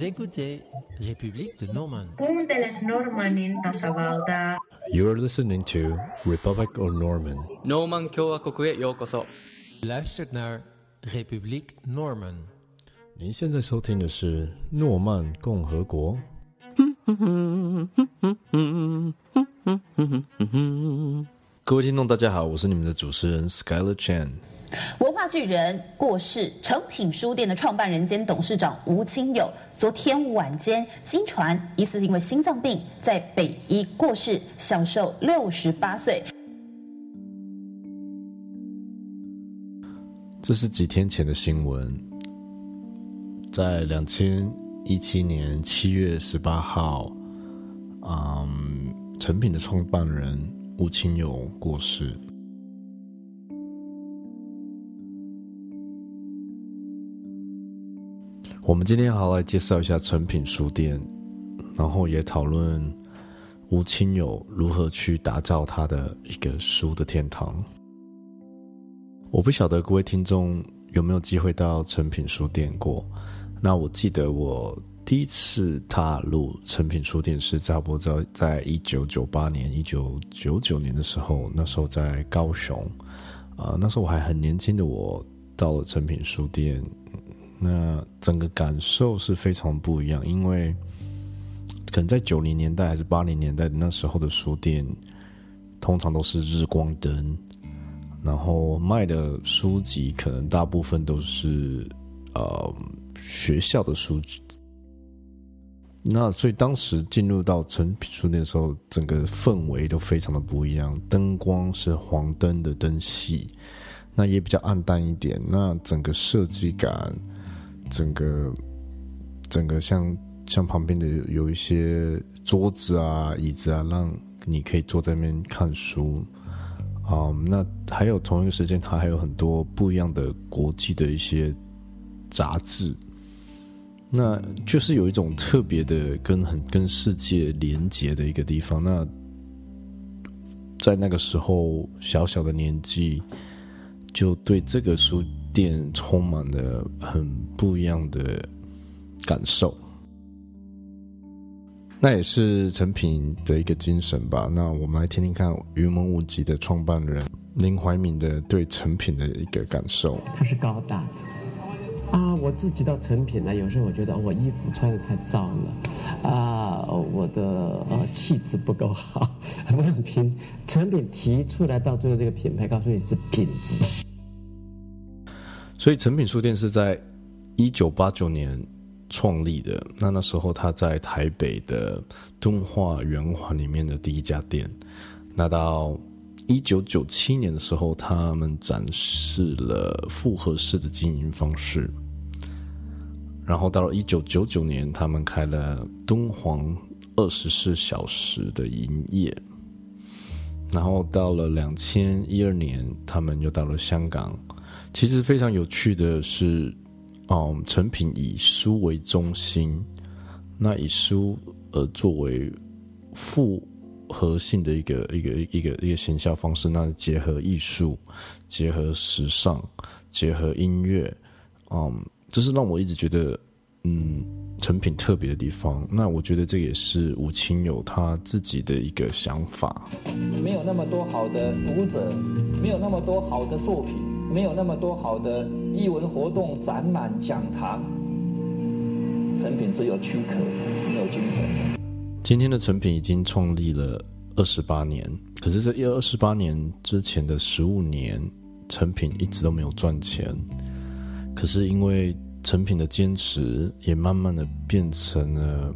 Vous écoutez République de Normandie. Kuuntelet Normannin tasavaltaa. You're listening to Republic of Norman. ノーマン共和国へようこそ Luistert naar République Norman. 您现在收听的是诺曼共和国。各位听众，大家好，我是你们的主持人 Skylar Chan。 文化巨人过世，诚品书店的创办人兼董事长吴清友，昨天晚间经传疑似因为心脏病在北医过世，享受六十八岁。这是几天前的新闻，在两千一七年七月十八号，嗯，成品的创办人吴清友过世。我们今天好好来介绍一下成品书店，然后也讨论吴清友如何去打造他的一个书的天堂。我不晓得各位听众有没有机会到成品书店过。那我记得我第一次踏入成品书店是差不多在在一九九八年、一九九九年的时候，那时候在高雄，啊、那时候我还很年轻的我到了成品书店，那整个感受是非常不一样，因为可能在九零年代还是八零年代那时候的书店，通常都是日光灯。然后卖的书籍可能大部分都是呃学校的书籍，那所以当时进入到成品书店的时候，整个氛围都非常的不一样，灯光是黄灯的灯系，那也比较暗淡一点，那整个设计感，整个整个像像旁边的有一些桌子啊、椅子啊，让你可以坐在那边看书。啊、那还有同一个时间，它还有很多不一样的国际的一些杂志，那就是有一种特别的跟很跟世界连接的一个地方。那在那个时候，小小的年纪，就对这个书店充满了很不一样的感受。那也是成品的一个精神吧。那我们来听听看云门舞集的创办人林怀民的对成品的一个感受。它是高大的啊。我自己到成品呢，有时候我觉得、我衣服穿的太脏了啊，我的呃气质不够好。我很拼，成品提出来到最后这个品牌，告诉你是品质。所以成品书店是在一九八九年创立的。那那时候他在台北的敦化圆环里面的第一家店。那到一九九七年的时候，他们展示了复合式的经营方式。然后到了一九九九年，他们开了敦煌二十四小时的营业。然后到了两千一二年，他们又到了香港。其实非常有趣的是，嗯，成品以书为中心，那以书呃作为复合性的一个一个一个一个行销方式，那结合艺术，结合时尚，结合音乐，嗯，这是让我一直觉得，嗯，成品特别的地方。那我觉得这也是吴清友他自己的一个想法。没有那么多好的读者，没有那么多好的作品，没有那么多好的艺文活动、展览、讲堂。成品只有躯壳，没有精神。今天的成品已经创立了二十八年，可是这二十八年之前的十五年，成品一直都没有赚钱。可是因为成品的坚持，也慢慢的变成了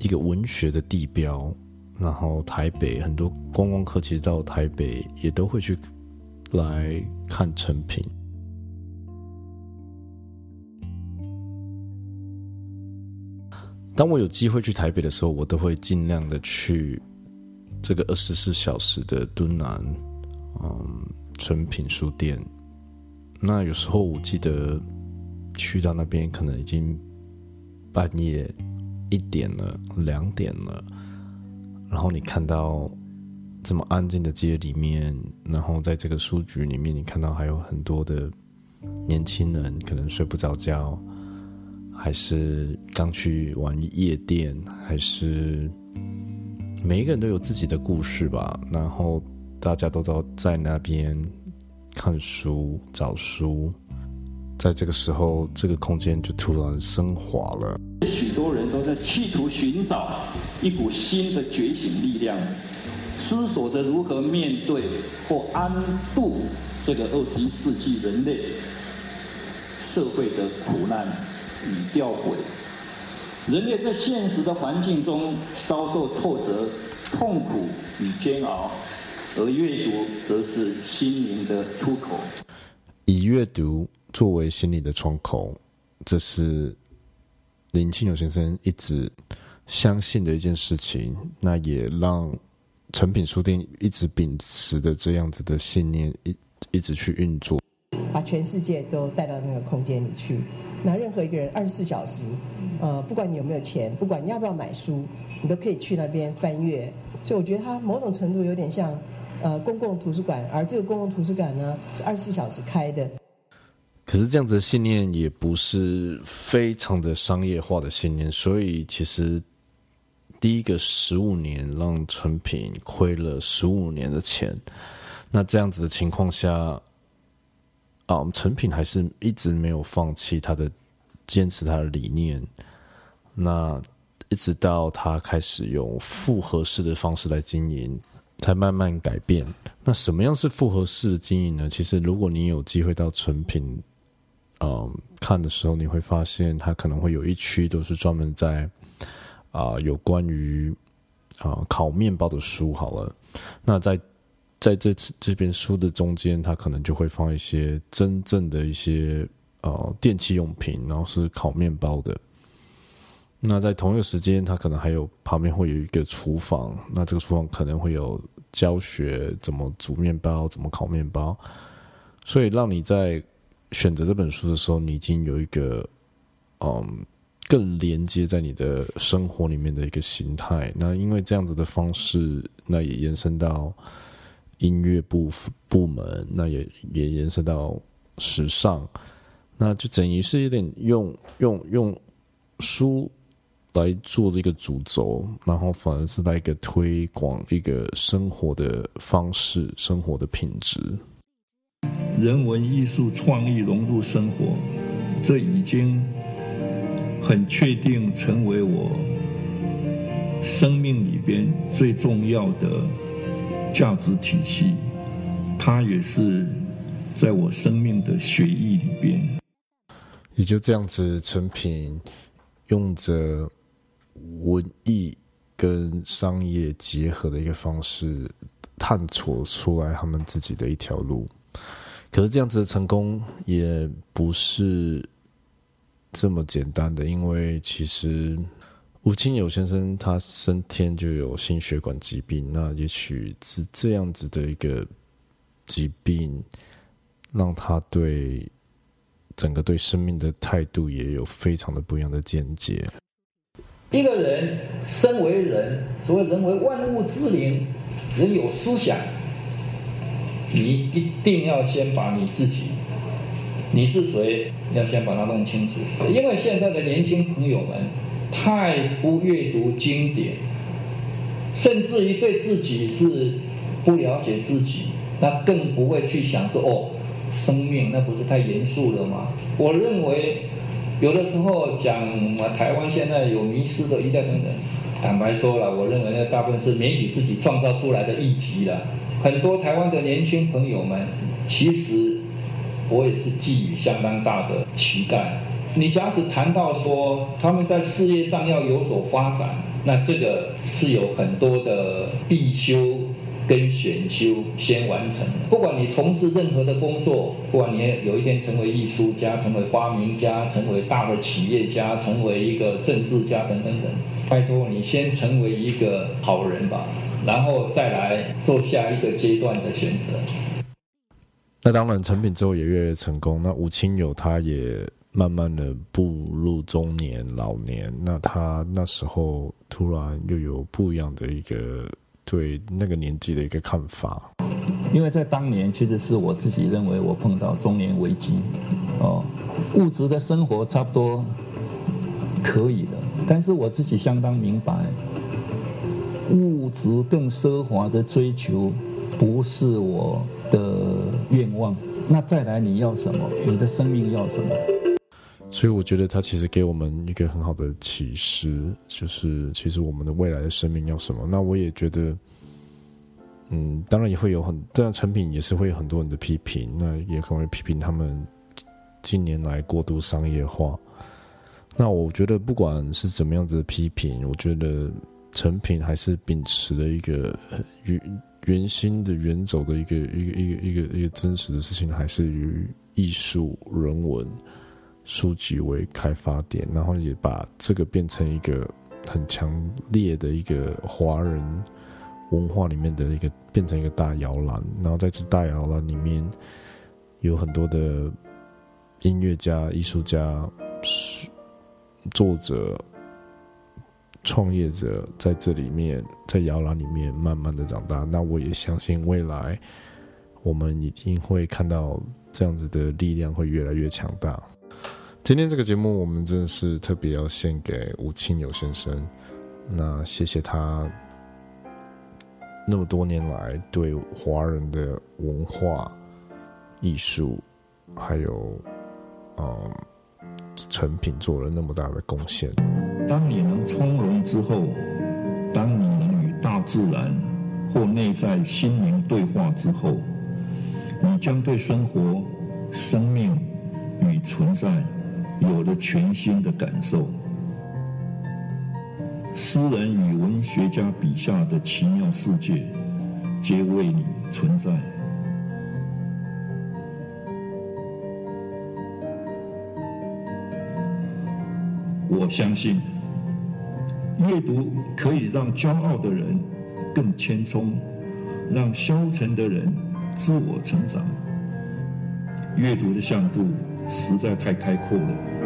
一个文学的地标。然后台北很多观光客其实到台北也都会去来看成品。当我有机会去台北的时候，我都会尽量的去这个二十四小时的敦南，嗯，成品书店。那有时候我记得去到那边，可能已经半夜一点了、两点了，然后你看到这么安静的街里面，然后在这个书局里面，你看到还有很多的年轻人可能睡不着觉。还是刚去玩夜店，还是每一个人都有自己的故事吧。然后大家都在在那边看书、找书，在这个时候，这个空间就突然升华了。许多人都在企图寻找一股新的觉醒力量，思索着如何面对或安度这个二十一世纪人类社会的苦难与吊诡。人类在现实的环境中遭受挫折、痛苦与煎熬，而阅读则是心灵的出口。以阅读作为心理的窗口，这是林清友先生一直相信的一件事情。那也让诚品书店一直秉持的这样子的信念，一一直去运作。把全世界都带到那个空间里去。那任何一个人二十四小时，呃，不管你有没有钱，不管你要不要买书，你都可以去那边翻阅。所以我觉得它某种程度有点像呃公共图书馆，而这个公共图书馆呢是二十四小时开的。可是这样子的信念也不是非常的商业化的信念，所以其实第一个十五年让成品亏了十五年的钱。那这样子的情况下，啊，成品还是一直没有放弃他的坚持他的理念。那一直到他开始用复合式的方式来经营，才慢慢改变。那什么样是复合式的经营呢？其实如果你有机会到成品。嗯，看的时候你会发现，它可能会有一区都是专门在啊有关于啊烤面包的书。好了，那在在这这边书的中间，它可能就会放一些真正的一些呃电器用品，然后是烤面包的。那在同一个时间，它可能还有旁边会有一个厨房，那这个厨房可能会有教学怎么煮面包、怎么烤面包，所以让你在。选择这本书的时候，你已经有一个嗯更连接在你的生活里面的一个形态。那因为这样子的方式，那也延伸到音乐部部门，那也也延伸到时尚，那就等于是有点用用用书来做这个主轴，然后反而是来一个推广一个生活的方式、生活的品质。人文艺术创意融入生活，这已经很确定成为我生命里边最重要的价值体系。它也是在我生命的血液里边。也就这样子，成品用着文艺跟商业结合的一个方式，探索出来他们自己的一条路。可是这样子的成功也不是这么简单的，因为其实吴清友先生他生天就有心血管疾病，那也许是这样子的一个疾病，让他对整个对生命的态度也有非常的不一样的见解。一个人身为人，所谓人为万物之灵，人有思想。你一定要先把你自己，你是谁，要先把它弄清楚。因为现在的年轻朋友们太不阅读经典，甚至于对自己是不了解自己，那更不会去想说哦，生命那不是太严肃了吗？我认为有的时候讲台湾现在有迷失的一代等等，坦白说了，我认为那大部分是媒体自己创造出来的议题了。很多台湾的年轻朋友们，其实我也是寄予相当大的期待。你假使谈到说他们在事业上要有所发展，那这个是有很多的必修跟选修先完成。不管你从事任何的工作，不管你有一天成为艺术家、成为发明家、成为大的企业家、成为一个政治家等等等，拜托你先成为一个好人吧。然后再来做下一个阶段的选择。那当然，成品之后也越来越成功。那吴清友他也慢慢的步入中年老年。那他那时候突然又有不一样的一个对那个年纪的一个看法。因为在当年，其实是我自己认为我碰到中年危机，哦，物质的生活差不多可以的。但是我自己相当明白，物质更奢华的追求不是我的愿望。那再来，你要什么？你的生命要什么？所以我觉得他其实给我们一个很好的启示，就是其实我们的未来的生命要什么。那我也觉得，嗯，当然也会有很这样成品也是会有很多人的批评，那也可能会批评他们近年来过度商业化。那我觉得不管是怎么样子的批评，我觉得成品还是秉持了一个原原心的原走的一个一个一个一个一个真实的事情，还是以艺术人文。书籍为开发点，然后也把这个变成一个很强烈的一个华人文化里面的一个，变成一个大摇篮。然后在这大摇篮里面，有很多的音乐家、艺术家、作者、创业者在这里面，在摇篮里面慢慢的长大。那我也相信未来，我们一定会看到这样子的力量会越来越强大。今天这个节目，我们真的是特别要献给吴清友先生。那谢谢他那么多年来对华人的文化、艺术，还有嗯成品做了那么大的贡献。当你能从容之后，当你能与大自然或内在心灵对话之后，你将对生活、生命与存在。有了全新的感受，诗人与文学家笔下的奇妙世界，皆为你存在。我相信，阅读可以让骄傲的人更谦冲，让消沉的人自我成长。阅读的向度。实在太开阔了。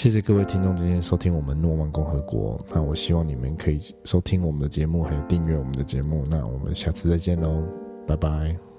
谢谢各位听众今天收听我们诺曼共和国。那我希望你们可以收听我们的节目，还有订阅我们的节目。那我们下次再见喽，拜拜。